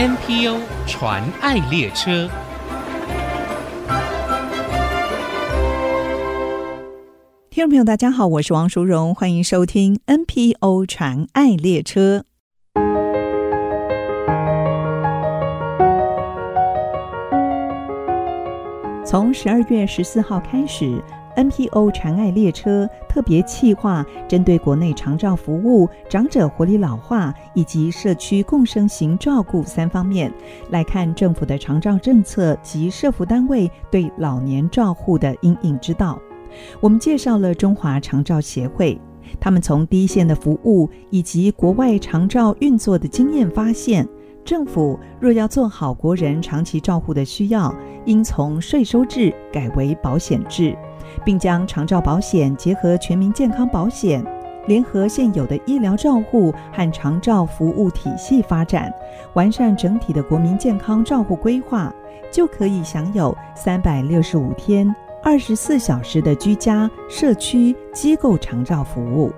NPO 传爱列车，听众朋友，大家好，我是王淑荣，欢迎收听 NPO 传爱列车。从十二月十四号开始。NPO 传爱列车特别企划，针对国内长照服务、长者活力老化以及社区共生型照顾三方面，来看政府的长照政策及社福单位对老年照护的因应之道。我们介绍了中华长照协会，他们从第一线的服务以及国外长照运作的经验发现，政府若要做好国人长期照护的需要，应从税收制改为保险制。并将长照保险结合全民健康保险，联合现有的医疗照护和长照服务体系发展，完善整体的国民健康照护规划，就可以享有三百六十五天、二十四小时的居家、社区、机构长照服务。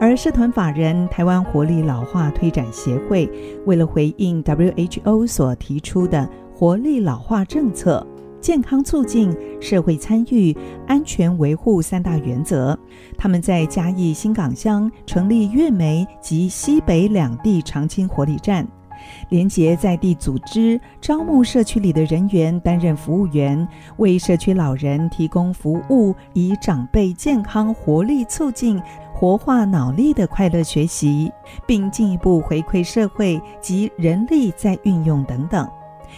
而社团法人台湾活力老化推展协会，为了回应 WHO 所提出的活力老化政策。健康促进、社会参与、安全维护三大原则，他们在嘉义新港乡成立月梅及西北两地长青活力站，连结在地组织，招募社区里的人员担任服务员，为社区老人提供服务，以长辈健康活力促进、活化脑力的快乐学习，并进一步回馈社会及人力再运用等等。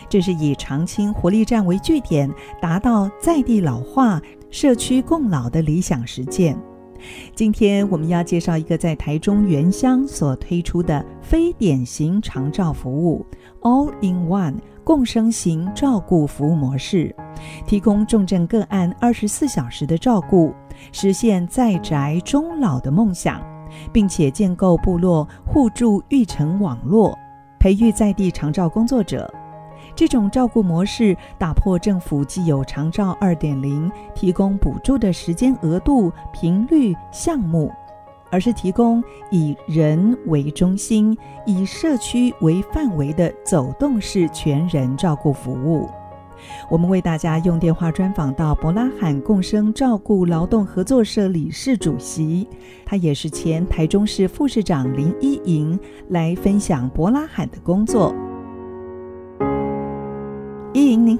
这是以长青活力站为据点，达到在地老化、社区共老的理想实践。今天我们要介绍一个在台中原乡所推出的非典型长照服务 ——All in One 共生型照顾服务模式，提供重症个案二十四小时的照顾，实现在宅终老的梦想，并且建构部落互助育成网络，培育在地长照工作者。这种照顾模式打破政府既有长照二点零提供补助的时间额度、频率、项目，而是提供以人为中心、以社区为范围的走动式全人照顾服务。我们为大家用电话专访到伯拉罕共生照顾劳动合作社理事主席，他也是前台中市副市长林依莹，来分享伯拉罕的工作。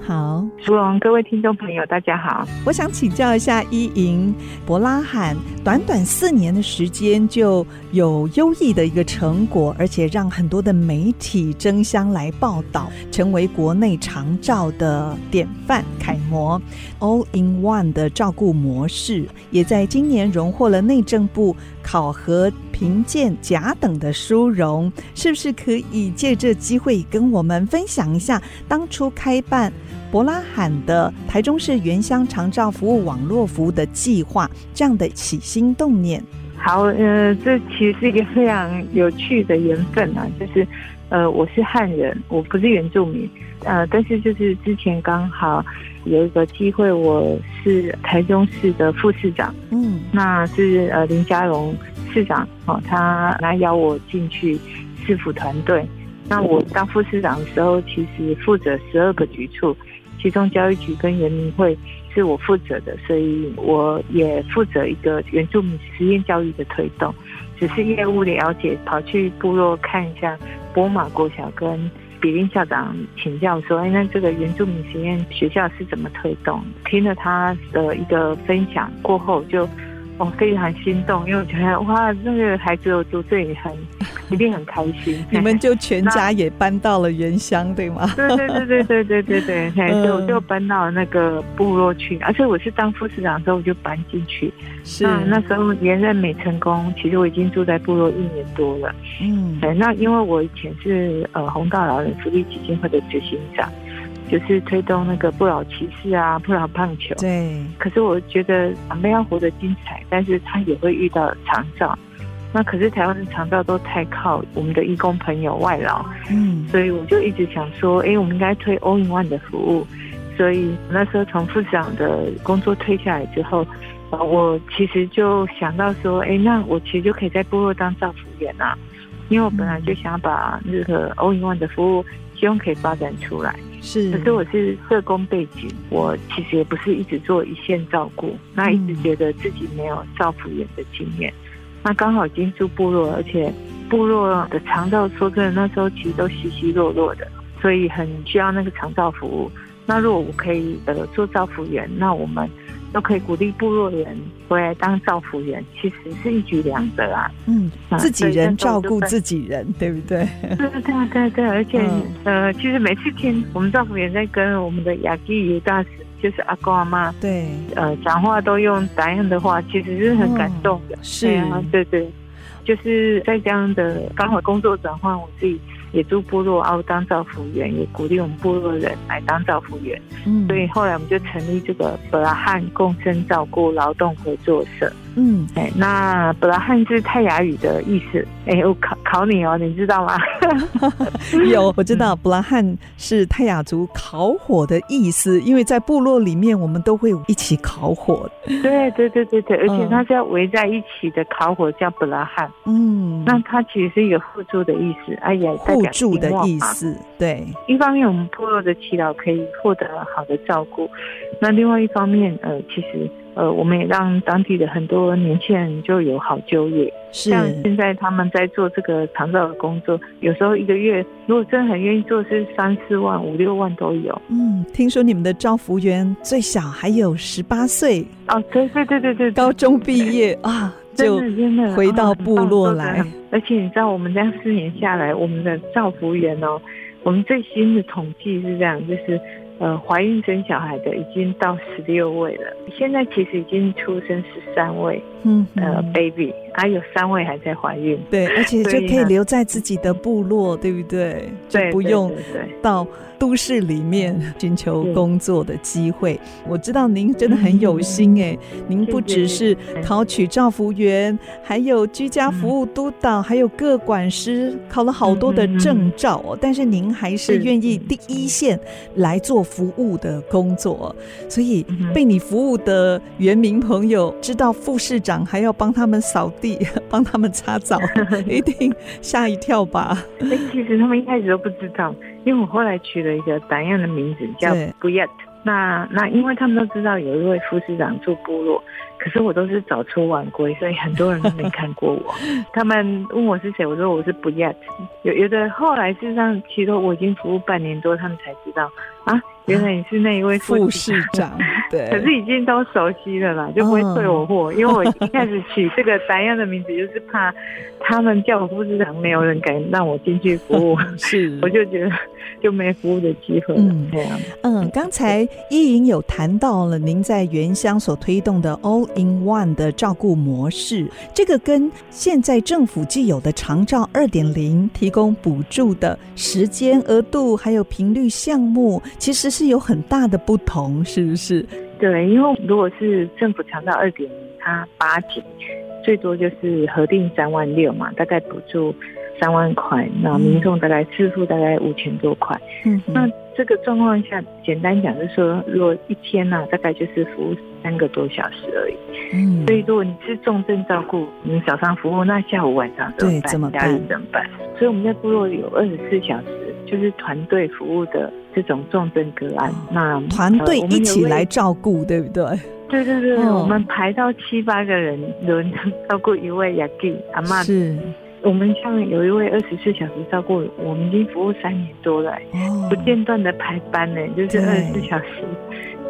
好，芙蓉，各位听众朋友，大家好。我想请教一下伊莹，伯拉罕短短四年的时间就有优异的一个成果，而且让很多的媒体争相来报道，成为国内长照的典范楷模。All in One 的照顾模式，也在今年荣获了内政部考核评鉴甲等的殊荣，是不是可以借这机会跟我们分享一下当初开办博拉罕的台中市原乡长照服务网络服务的计划，这样的起心动念？好，呃，这其实是一个非常有趣的缘分啊，就是，呃，我是汉人，我不是原住民，呃，但是就是之前刚好有一个机会，我是台中市的副市长，嗯，那是呃林佳荣市长哦，他来邀我进去市府团队。那我当副市长的时候，其实负责十二个局处，其中教育局跟人民会是我负责的，所以我也负责一个原住民实验教育的推动，只是业务了解，跑去部落看一下波马国小，跟比林校长请教说，哎，那这个原住民实验学校是怎么推动？听了他的一个分享过后，就。我非常心动，因为我觉得哇，那个孩子有读这里很一定很开心。你们就全家 也搬到了原乡，对吗？对对对对对对对对，所以我就搬到那个部落去。而且我是当副市长的时候，我就搬进去。是那那时候连任没成功，其实我已经住在部落一年多了。嗯，对，那因为我以前是呃红道老人福利基金会的执行长。就是推动那个不老骑士啊，不老棒球。对。可是我觉得长辈要活得精彩，但是他也会遇到长照。那可是台湾的长照都太靠我们的义工朋友外劳。嗯。所以我就一直想说，哎、欸，我们应该推 All in One 的服务。所以那时候从副市长的工作退下来之后，我其实就想到说，哎、欸，那我其实就可以在部落当照服员啊。因为我本来就想把那个 All in One 的服务，希望可以发展出来。是，可是我是社工背景，我其实也不是一直做一线照顾，那一直觉得自己没有照服员的经验。那刚好进驻部落，而且部落的长照说真的，那时候其实都稀稀落落的，所以很需要那个长照服务。那如果我可以呃做照服员，那我们都可以鼓励部落人回来当照服员，其实是一举两得啊。嗯，自己人照顾自己人，对不对？对对对对，而且、嗯、呃，其实每次听我们照服员在跟我们的雅基语大使，就是阿公阿妈，对，呃，讲话都用答应的话，其实是很感动的。嗯、是啊，对对，就是在这样的刚好工作转换，我自己。也住部落，然后当造福员，也鼓励我们部落人来当造福员。嗯，所以后来我们就成立这个布拉汉共生照顾劳动合作社。嗯，哎，那布拉汉是泰雅语的意思。哎，我考考你哦，你知道吗？有，我知道布拉汉是泰雅族烤火的意思，因为在部落里面，我们都会一起烤火。对对对对对，而且它是要围在一起的烤火，叫布拉汉。嗯，那它其实是一个互助的意思。哎呀，互助的意思。对，一方面我们部落的耆老可以获得好的照顾，那另外一方面，呃，其实。呃，我们也让当地的很多年轻人就有好就业。是，像现在他们在做这个长照的工作，有时候一个月如果真的很愿意做，是三四万、五六万都有。嗯，听说你们的照服员最小还有十八岁。哦，对对对对对，高中毕业啊，就回到部落来。哦，而且你知道，我们这样四年下来，我们的照服员哦，我们最新的统计是这样，就是。呃，怀孕生小孩的已经到十六位了，现在其实已经出生十三位，嗯，呃，baby，还有三位还在怀孕，对，而且就可以留在自己的部落，对不对？就不用到都市里面寻求工作的机会。我知道您真的很有心哎，您不只是考取照服员，还有居家服务督导，还有各管师，考了好多的证照哦。但是您还是愿意第一线来做服务的工作，所以被你服务的原民朋友知道副市长还要帮他们扫地、帮他们擦澡，一定吓一跳吧？哎，其实他们一开始都不知道。因为我后来取了一个胆样的名字叫 Buyet 那那因为他们都知道有一位副市长住部落，可是我都是早出晚归，所以很多人都没看过我。他们问我是谁，我说我是 Buyet。有有的后来事实上，其实我已经服务半年多，他们才知道啊。原来你是那一位 副市长，对，可是已经都熟悉了啦，就不会退我货，因为我一开始取这个单样的名字，就是怕他们叫我副市长，没有人敢让我进去服务，是，我就觉得就没服务的机会了。嗯，这样。嗯，刚才依莹有谈到了您在原乡所推动的 All in One 的照顾模式，这个跟现在政府既有的长照二点零提供补助的时间额度还有频率项目，其实。是有很大的不同，是不是？对，因为如果是政府长照二点零，它八级最多就是核定三万六嘛，大概补助三万块，那民众大概支付大概五千多块。嗯，那这个状况下，简单讲就是说，如果一天呢、啊，大概就是服务三个多小时而已。嗯，所以如果你是重症照顾，你早上服务，那下午晚上怎么办？怎么办？家人怎么办？所以我们在部落有二十四小时，就是团队服务的。这种重症个案，那团队一起来照顾，对不对？对对对，我们排到七八个人轮 照顾一位雅弟阿妈。是，我们像有一位二十四小时照顾，我们已经服务三年多了，不间断的排班呢，就是二十四小时。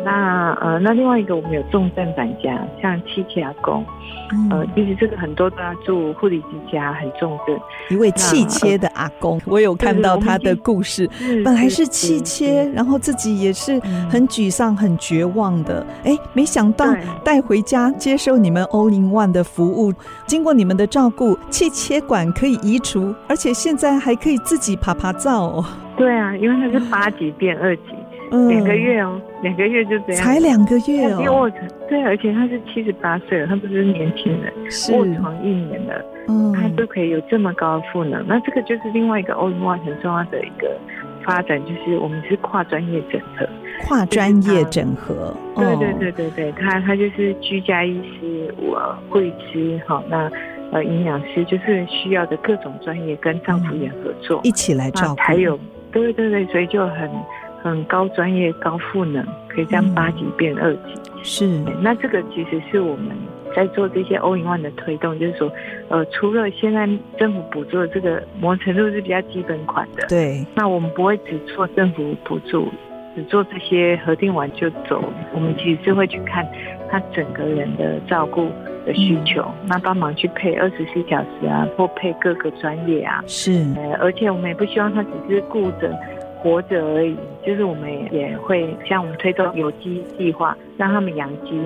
那呃，那另外一个我们有重症返家，像七七阿公，嗯、呃，其实这个很多都要住护理之家，很重症。一位气切的阿公，呃、我有看到他的故事，本来是气切，然后自己也是很沮丧、很绝望的。哎、嗯，没想到带回家接受你们 All in One 的服务，经过你们的照顾，气切管可以移除，而且现在还可以自己爬爬灶哦。对啊，因为他是八级变二级。两个月哦，两个月就这样，才两个月哦。卧床对，而且他是七十八岁了，他不是年轻人，卧床一年了，嗯，他都可以有这么高的赋能。那这个就是另外一个 All in One 很重要的一个发展，就是我们是跨专业整合，跨专业整合。对对对对对，他他就是居家医师，我会师，好那。呃营养师，就是需要的各种专业跟丈夫也合作，一起来照顾，才有对对对，所以就很很高专业、高赋能，可以将八级变二级。嗯、是，那这个其实是我们在做这些 All in One 的推动，就是说，呃，除了现在政府补助的这个某程度是比较基本款的，对，那我们不会只做政府补助。只做这些核定完就走，我们其实是会去看他整个人的照顾的需求，嗯、那帮忙去配二十四小时啊，或配各个专业啊。是，呃，而且我们也不希望他只是顾着活着而已，就是我们也会像我们推动有机计划，让他们养鸡。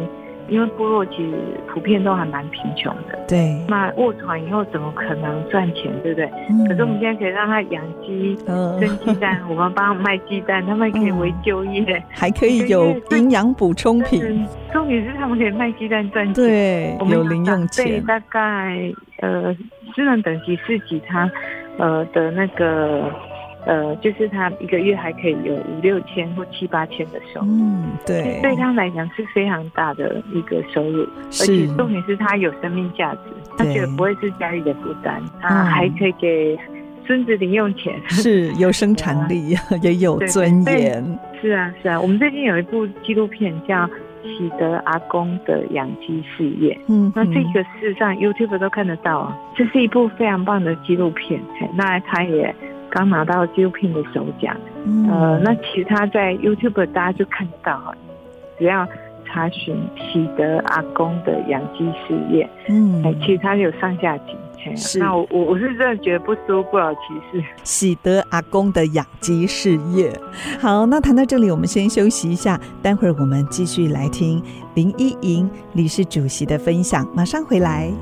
因为部落其实普遍都还蛮贫穷的，对。那卧床以后怎么可能赚钱，对不对？嗯、可是我们现在可以让他养鸡、生鸡蛋，我们帮他卖鸡蛋，他们可以为就业，还可以有营养补充品。重点是他们可以卖鸡蛋赚钱，对，有零用钱。大概呃，智能等级四级，他呃的那个。呃，就是他一个月还可以有五六千或七八千的收入，嗯，对，对他来讲是非常大的一个收入，而且重点是他有生命价值，他觉得不会是家里的负担，他还可以给孙子零用钱，是有生产力，也有尊严，是啊，是啊，我们最近有一部纪录片叫《喜德阿公的养鸡事业》，嗯，那这个事实上 YouTube 都看得到啊，这是一部非常棒的纪录片，那他也。刚拿到纪录片的首奖，嗯、呃，那其他在 YouTube 大家就看得到哈，只要查询喜德阿公的养鸡事业，嗯，其他有上下集，是，那我我是真的觉得不输不老骑士，喜德阿公的养鸡事业。好，那谈到这里，我们先休息一下，待会儿我们继续来听林依莹理事主席的分享，马上回来。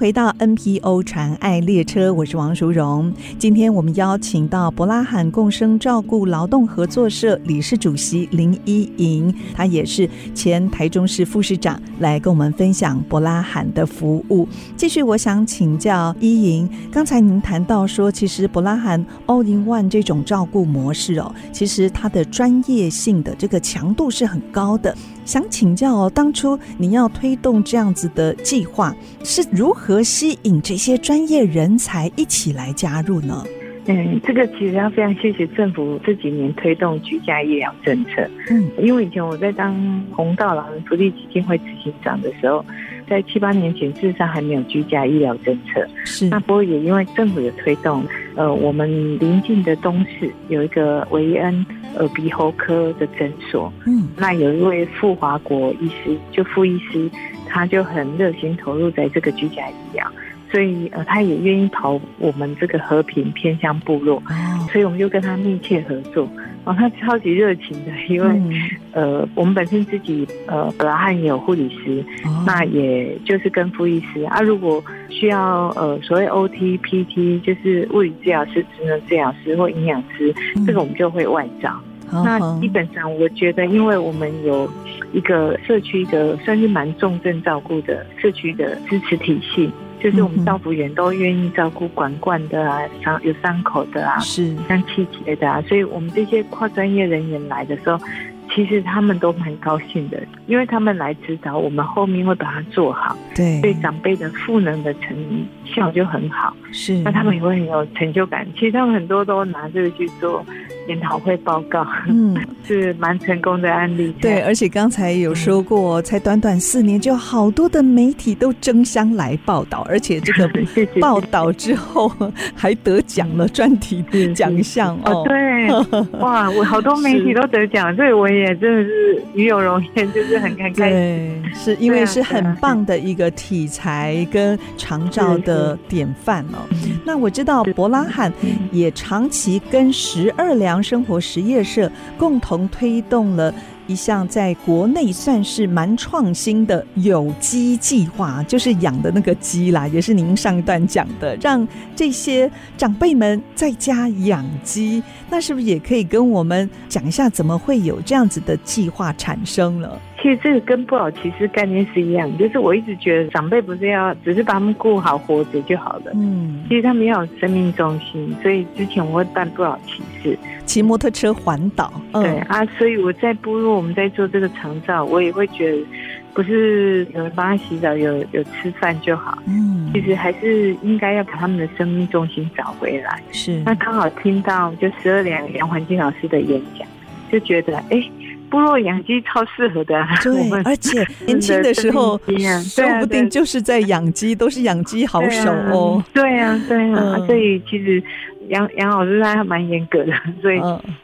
回到 NPO 传爱列车，我是王淑荣。今天我们邀请到伯拉罕共生照顾劳动合作社理事主席林依莹，她也是前台中市副市长，来跟我们分享伯拉罕的服务。继续，我想请教依莹，刚才您谈到说，其实伯拉罕 All in One 这种照顾模式哦，其实它的专业性的这个强度是很高的。想请教哦，当初你要推动这样子的计划，是如何吸引这些专业人才一起来加入呢？嗯，这个其实要非常谢谢政府这几年推动居家医疗政策。嗯，因为以前我在当红道老人福利基金会执行长的时候，在七八年前事实上还没有居家医疗政策。是，那不过也因为政府的推动，呃，我们邻近的东市有一个维恩。耳鼻喉科的诊所，嗯，那有一位傅华国医师，就傅医师，他就很热心投入在这个居家医疗，所以呃，他也愿意跑我们这个和平偏乡部落，哦，所以我们就跟他密切合作，哦，他超级热情的，因为、嗯、呃，我们本身自己呃，伯拉罕也有护理师，哦、那也就是跟傅医师啊，如果需要呃，所谓 OT、PT，就是物理治疗师、职能治疗师或营养师，嗯、这个我们就会外找。那基本上，我觉得，因为我们有一个社区的算是蛮重症照顾的社区的支持体系，就是我们照顾员都愿意照顾管灌的啊，伤有伤口的啊，是像气节的啊，所以我们这些跨专业人员来的时候。其实他们都蛮高兴的，因为他们来指导，我们后面会把它做好。对，对长辈的赋能的成效就很好。是，那他们也会很有成就感。其实他们很多都拿这个去做研讨会报告，嗯，是蛮成功的案例。对，而且刚才有说过，嗯、才短短四年，就好多的媒体都争相来报道，而且这个 报道之后还得奖了专题奖项哦。对，哇，我好多媒体都得奖，所以我也。真的是与有荣焉，就是很开心。对，是因为是很棒的一个题材跟长照的典范哦。那我知道伯拉罕也长期跟十二良生活实业社共同推动了。一项在国内算是蛮创新的有机计划，就是养的那个鸡啦，也是您上一段讲的，让这些长辈们在家养鸡。那是不是也可以跟我们讲一下，怎么会有这样子的计划产生了？其实这个跟不老骑士概念是一样，就是我一直觉得长辈不是要只是把他们顾好活着就好了，嗯，其实他们要有生命中心，所以之前我会办不老骑士，骑摩托车环岛，嗯、对啊，所以我在部落我们在做这个长照，我也会觉得不是有人帮他洗澡，有有吃饭就好，嗯，其实还是应该要把他们的生命重心找回来。是，那刚好听到就十二年杨环金老师的演讲，就觉得哎。诶部落养鸡超适合的，对，而且年轻的时候，说不定就是在养鸡，都是养鸡好手哦。对啊，对啊，所以其实杨杨老师他还蛮严格的，所以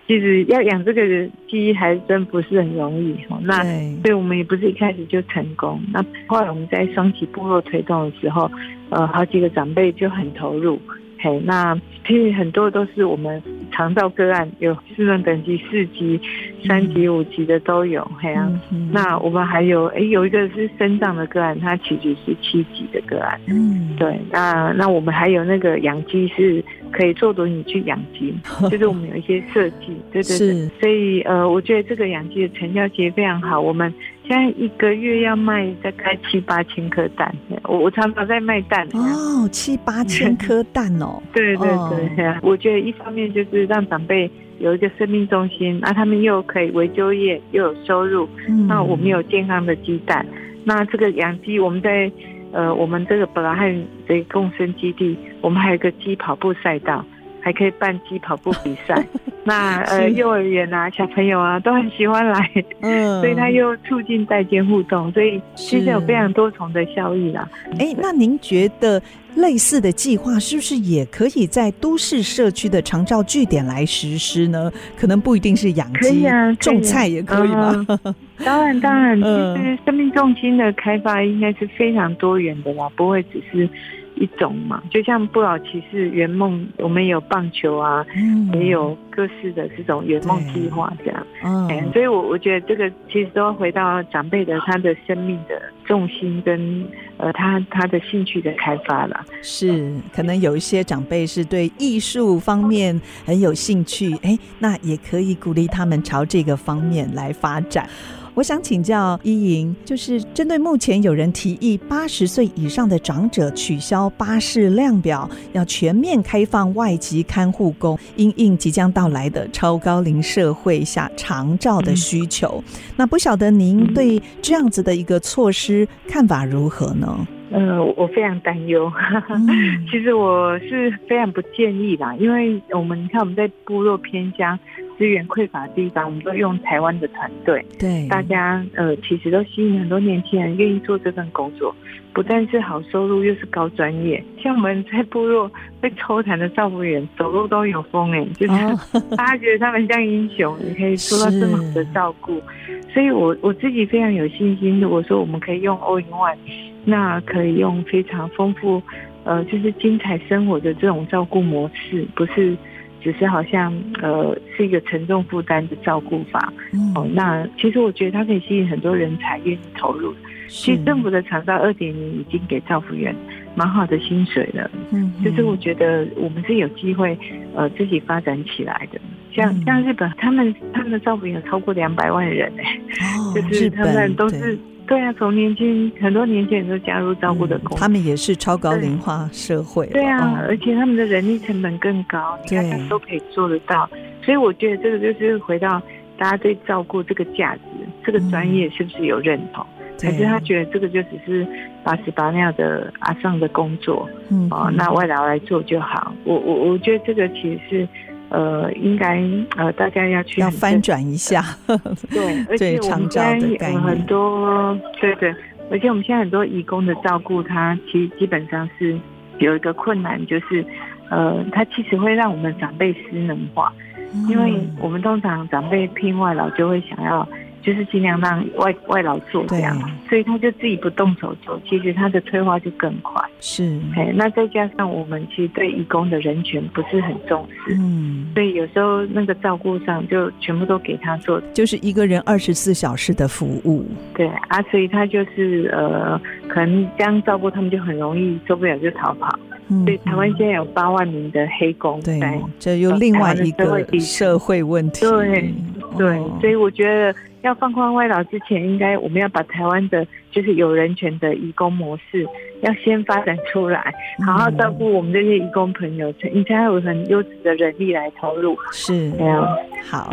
其实要养这个鸡还真不是很容易。那所以我们也不是一开始就成功。那后来我们在双旗部落推动的时候，呃，好几个长辈就很投入。嘿，那其实很多都是我们长照个案，有识伦等级四级、三级、五级的都有。嘿啊，嗯、那我们还有，哎，有一个是生长的个案，它其实是七级的个案。嗯，对，那那我们还有那个养鸡是可以坐轮椅去养鸡，就是我们有一些设计，对对对。所以呃，我觉得这个养鸡的成效其实非常好，我们。现在一个月要卖大概七八千颗蛋，我我常常在卖蛋哦，七八千颗蛋哦，对对对，哦、我觉得一方面就是让长辈有一个生命中心，那他们又可以维就业又有收入，嗯、那我们有健康的鸡蛋，那这个养鸡我们在呃我们这个伯拉汉的共生基地，我们还有一个鸡跑步赛道。还可以办鸡跑步比赛，那呃幼儿园啊小朋友啊都很喜欢来，嗯，所以他又促进代间互动，所以其实有非常多重的效益啦。哎，那您觉得类似的计划是不是也可以在都市社区的长照据点来实施呢？可能不一定是养鸡，啊，种菜也可以吗？嗯、当然当然，其实生命重心的开发应该是非常多元的啦，不会只是。一种嘛，就像不老骑士圆梦，我们有棒球啊，嗯、也有各式的这种圆梦计划这样。嗯，嗯，所以我我觉得这个其实都要回到长辈的他的生命的重心跟呃他他的兴趣的开发了。是，可能有一些长辈是对艺术方面很有兴趣，哎、欸，那也可以鼓励他们朝这个方面来发展。我想请教依莹，就是针对目前有人提议八十岁以上的长者取消巴士量表，要全面开放外籍看护工，因应即将到来的超高龄社会下长照的需求。嗯、那不晓得您对这样子的一个措施看法如何呢？呃，我非常担忧。嗯、其实我是非常不建议啦，因为我们你看我们在部落偏乡。资源匮乏的地方，我们都用台湾的团队。对，大家呃，其实都吸引很多年轻人愿意做这份工作，不但是好收入，又是高专业。像我们在部落被抽痰的照顾员，走路都有风哎，就是 大家觉得他们像英雄，你可以做到这么好的照顾。所以我我自己非常有信心，如果说我们可以用 All in One，那可以用非常丰富呃，就是精彩生活的这种照顾模式，不是。只是好像呃是一个沉重负担的照顾法，嗯、哦，那其实我觉得它可以吸引很多人才愿意投入。是其实政府的长照二点零已经给照服员蛮好的薪水了，嗯，就是我觉得我们是有机会呃自己发展起来的。像、嗯、像日本，他们他们的照服员有超过两百万人哎，哦、就是他们都是。对啊，从年轻很多年轻人都加入照顾的工作，他们也是超高龄化社会。对啊，而且他们的人力成本更高，你看他都可以做得到。所以我觉得这个就是回到大家对照顾这个价值、这个专业是不是有认同？还是他觉得这个就只是把屎把尿的阿上的工作，哦，那外劳来做就好。我我我觉得这个其实是。呃，应该呃，大家要去要翻转一下，对，而且我们现在有很多，对对，而且我们现在很多义工的照顾，他其实基本上是有一个困难，就是呃，他其实会让我们长辈失能化，嗯、因为我们通常长辈聘外劳就会想要。就是尽量让外外劳做这样，所以他就自己不动手做，其实他的退化就更快。是，哎，那再加上我们其实对义工的人权不是很重视，嗯，所以有时候那个照顾上就全部都给他做，就是一个人二十四小时的服务。对啊，所以他就是呃，可能这样照顾他们就很容易受不了就逃跑。嗯，所以台湾现在有八万名的黑工，对，这又另外一个社会问题。对对，所以我觉得。要放宽外劳之前，应该我们要把台湾的就是有人权的移工模式要先发展出来，好好照顾我们这些义工朋友，你才有很优质的人力来投入。是，这样好。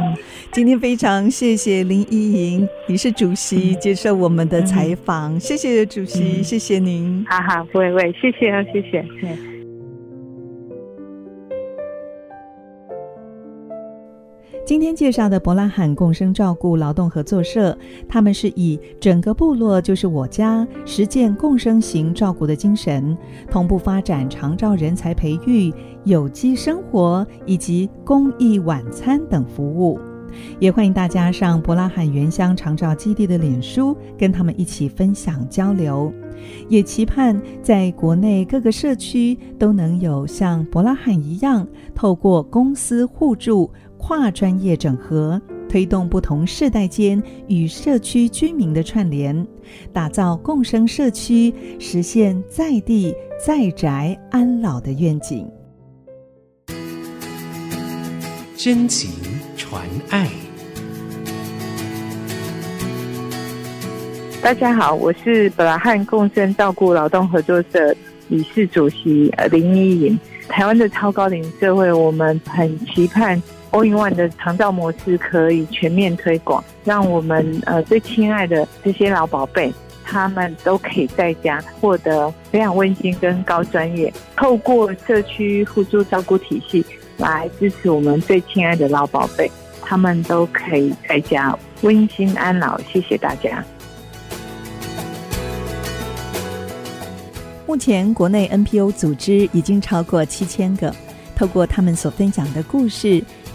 今天非常谢谢林依莹理事主席接受我们的采访，嗯、谢谢主席，嗯、谢谢您。哈哈，不会不会，谢谢啊，谢谢。今天介绍的伯拉罕共生照顾劳动合作社，他们是以整个部落就是我家，实践共生型照顾的精神，同步发展长照人才培育、有机生活以及公益晚餐等服务。也欢迎大家上伯拉罕原乡长照基地的脸书，跟他们一起分享交流。也期盼在国内各个社区都能有像伯拉罕一样，透过公私互助。跨专业整合，推动不同世代间与社区居民的串联，打造共生社区，实现在地在宅安老的愿景。真情传爱。大家好，我是本拉汉共生照顾劳动合作社理事主席林依莹。台湾的超高龄社会，我们很期盼。All in One 的长照模式可以全面推广，让我们呃最亲爱的这些老宝贝，他们都可以在家获得非常温馨跟高专业，透过社区互助照顾体系来支持我们最亲爱的老宝贝，他们都可以在家温馨安老。谢谢大家。目前国内 NPO 组织已经超过七千个，透过他们所分享的故事。